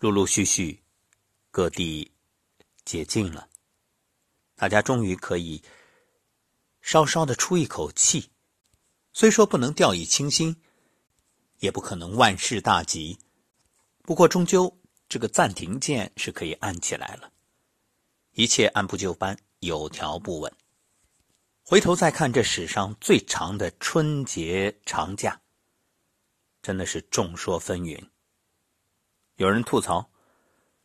陆陆续续，各地解禁了，大家终于可以稍稍的出一口气。虽说不能掉以轻心，也不可能万事大吉，不过终究这个暂停键是可以按起来了，一切按部就班，有条不紊。回头再看这史上最长的春节长假，真的是众说纷纭。有人吐槽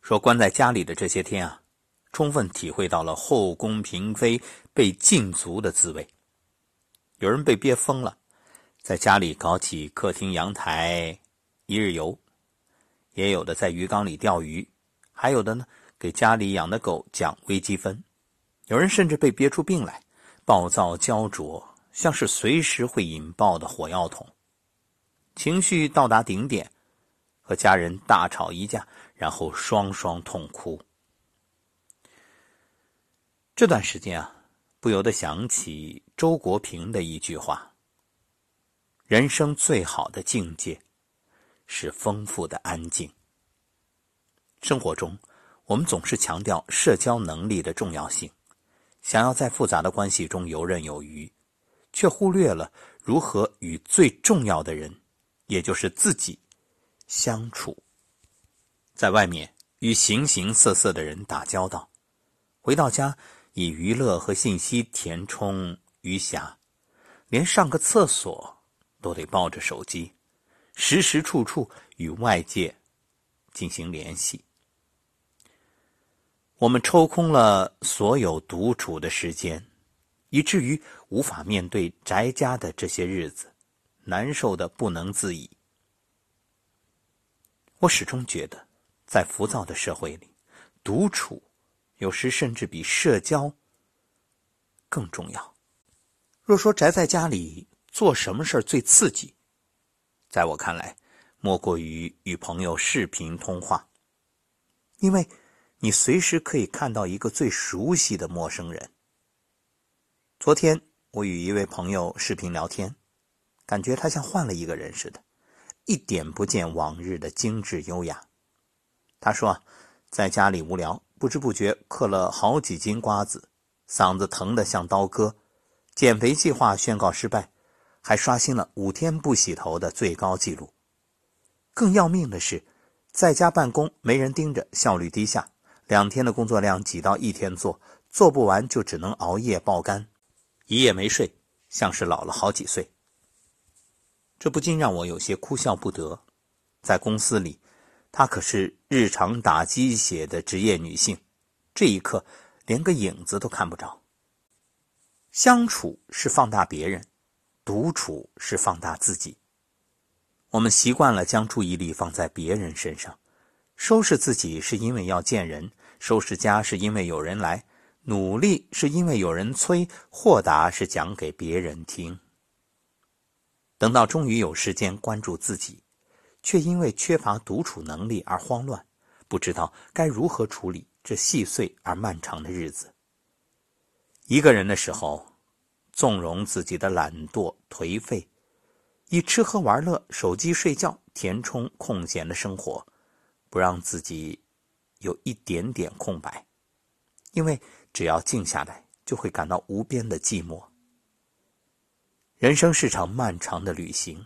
说，关在家里的这些天啊，充分体会到了后宫嫔妃被禁足的滋味。有人被憋疯了，在家里搞起客厅阳台一日游；也有的在鱼缸里钓鱼；还有的呢，给家里养的狗讲微积分。有人甚至被憋出病来，暴躁焦灼，像是随时会引爆的火药桶，情绪到达顶点。和家人大吵一架，然后双双痛哭。这段时间啊，不由得想起周国平的一句话：“人生最好的境界，是丰富的安静。”生活中，我们总是强调社交能力的重要性，想要在复杂的关系中游刃有余，却忽略了如何与最重要的人，也就是自己。相处，在外面与形形色色的人打交道，回到家以娱乐和信息填充余暇，连上个厕所都得抱着手机，时时处处与外界进行联系。我们抽空了所有独处的时间，以至于无法面对宅家的这些日子，难受的不能自已。我始终觉得，在浮躁的社会里，独处有时甚至比社交更重要。若说宅在家里做什么事最刺激，在我看来，莫过于与朋友视频通话，因为你随时可以看到一个最熟悉的陌生人。昨天我与一位朋友视频聊天，感觉他像换了一个人似的。一点不见往日的精致优雅。他说，在家里无聊，不知不觉嗑了好几斤瓜子，嗓子疼得像刀割，减肥计划宣告失败，还刷新了五天不洗头的最高纪录。更要命的是，在家办公没人盯着，效率低下，两天的工作量挤到一天做，做不完就只能熬夜爆肝，一夜没睡，像是老了好几岁。这不禁让我有些哭笑不得。在公司里，她可是日常打鸡血的职业女性，这一刻连个影子都看不着。相处是放大别人，独处是放大自己。我们习惯了将注意力放在别人身上，收拾自己是因为要见人，收拾家是因为有人来，努力是因为有人催，豁达是讲给别人听。等到终于有时间关注自己，却因为缺乏独处能力而慌乱，不知道该如何处理这细碎而漫长的日子。一个人的时候，纵容自己的懒惰颓废，以吃喝玩乐、手机睡觉填充空闲的生活，不让自己有一点点空白，因为只要静下来，就会感到无边的寂寞。人生是场漫长的旅行，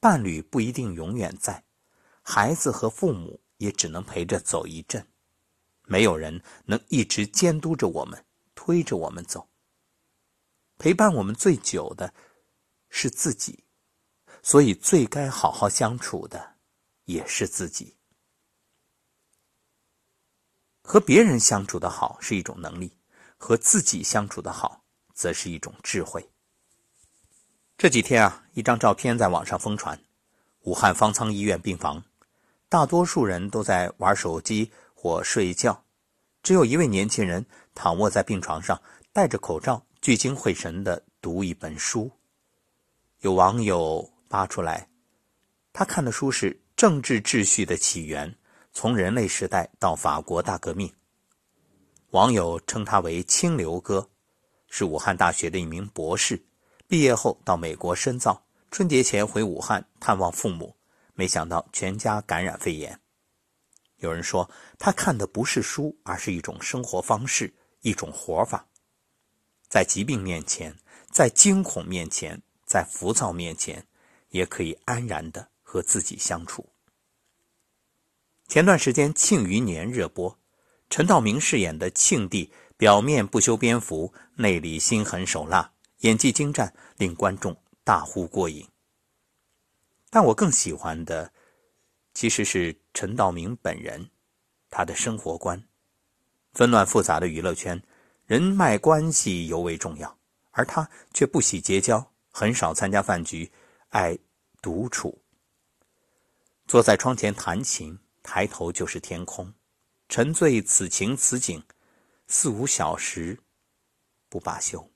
伴侣不一定永远在，孩子和父母也只能陪着走一阵，没有人能一直监督着我们，推着我们走。陪伴我们最久的，是自己，所以最该好好相处的，也是自己。和别人相处的好是一种能力，和自己相处的好，则是一种智慧。这几天啊，一张照片在网上疯传，武汉方舱医院病房，大多数人都在玩手机或睡觉，只有一位年轻人躺卧在病床上，戴着口罩，聚精会神地读一本书。有网友扒出来，他看的书是《政治秩序的起源：从人类时代到法国大革命》。网友称他为“清流哥”，是武汉大学的一名博士。毕业后到美国深造，春节前回武汉探望父母，没想到全家感染肺炎。有人说，他看的不是书，而是一种生活方式，一种活法。在疾病面前，在惊恐面前，在浮躁面前，也可以安然的和自己相处。前段时间《庆余年》热播，陈道明饰演的庆帝，表面不修边幅，内里心狠手辣，演技精湛，令观众大呼过瘾。但我更喜欢的。其实是陈道明本人，他的生活观，纷乱复杂的娱乐圈，人脉关系尤为重要，而他却不喜结交，很少参加饭局，爱独处。坐在窗前弹琴，抬头就是天空，沉醉此情此景，四五小时不罢休。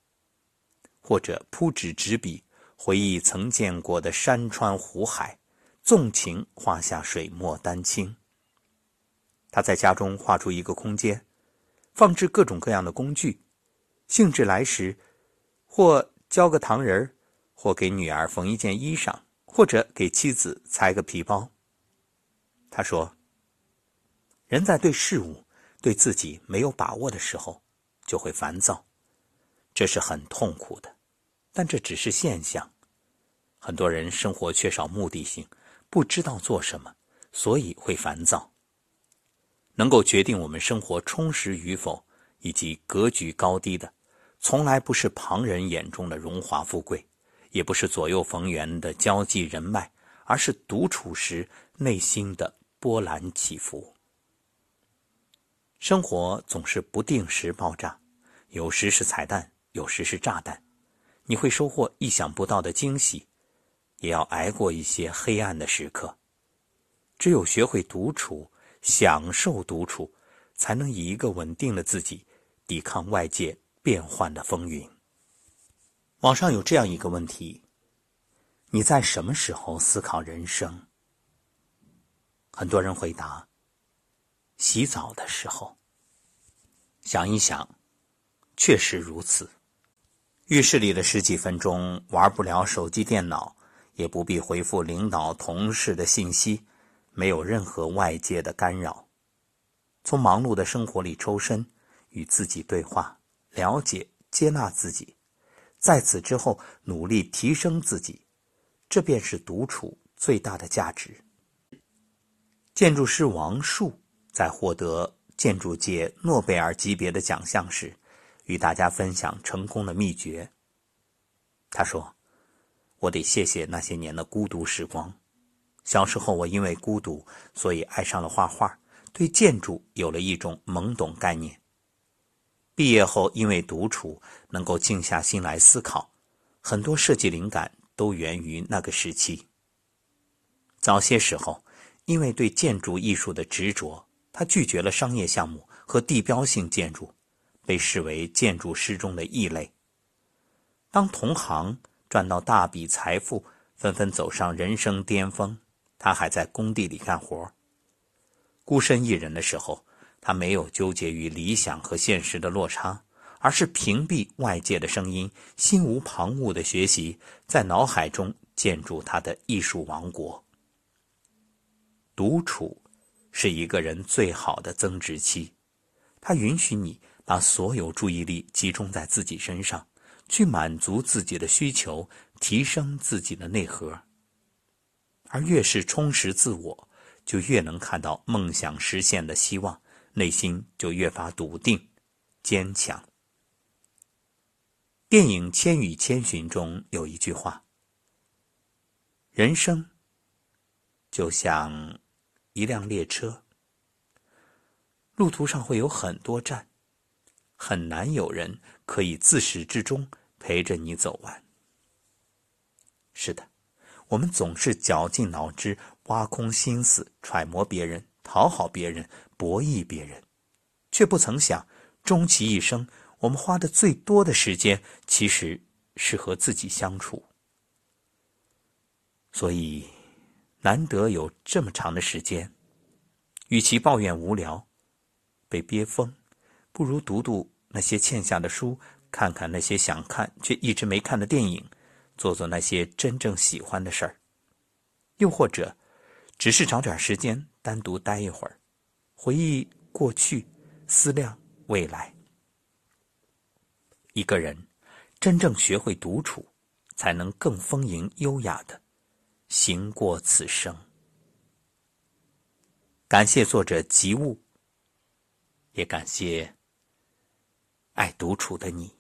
或者铺纸执笔，回忆曾见过的山川湖海。纵情画下水墨丹青。他在家中画出一个空间，放置各种各样的工具，兴致来时，或教个糖人或给女儿缝一件衣裳，或者给妻子裁个皮包。他说：“人在对事物、对自己没有把握的时候，就会烦躁，这是很痛苦的，但这只是现象。很多人生活缺少目的性。”不知道做什么，所以会烦躁。能够决定我们生活充实与否以及格局高低的，从来不是旁人眼中的荣华富贵，也不是左右逢源的交际人脉，而是独处时内心的波澜起伏。生活总是不定时爆炸，有时是彩蛋，有时是炸弹，你会收获意想不到的惊喜。也要挨过一些黑暗的时刻。只有学会独处，享受独处，才能以一个稳定的自己抵抗外界变幻的风云。网上有这样一个问题：你在什么时候思考人生？很多人回答：洗澡的时候。想一想，确实如此。浴室里的十几分钟，玩不了手机、电脑。也不必回复领导、同事的信息，没有任何外界的干扰，从忙碌的生活里抽身，与自己对话，了解、接纳自己，在此之后努力提升自己，这便是独处最大的价值。建筑师王树在获得建筑界诺贝尔级别的奖项时，与大家分享成功的秘诀。他说。我得谢谢那些年的孤独时光。小时候，我因为孤独，所以爱上了画画，对建筑有了一种懵懂概念。毕业后，因为独处，能够静下心来思考，很多设计灵感都源于那个时期。早些时候，因为对建筑艺术的执着，他拒绝了商业项目和地标性建筑，被视为建筑师中的异类。当同行。赚到大笔财富，纷纷走上人生巅峰。他还在工地里干活。孤身一人的时候，他没有纠结于理想和现实的落差，而是屏蔽外界的声音，心无旁骛的学习，在脑海中建筑他的艺术王国。独处是一个人最好的增值期，它允许你把所有注意力集中在自己身上。去满足自己的需求，提升自己的内核。而越是充实自我，就越能看到梦想实现的希望，内心就越发笃定、坚强。电影《千与千寻》中有一句话：“人生就像一辆列车，路途上会有很多站。”很难有人可以自始至终陪着你走完。是的，我们总是绞尽脑汁、挖空心思揣摩别人、讨好别人、博弈别人，却不曾想，终其一生，我们花的最多的时间，其实是和自己相处。所以，难得有这么长的时间，与其抱怨无聊、被憋疯，不如读读。那些欠下的书看看那些想看却一直没看的电影做做那些真正喜欢的事儿。又或者只是找点时间单独待一会儿回忆过去思量未来。一个人真正学会独处才能更丰盈优雅的行过此生。感谢作者及物也感谢爱独处的你。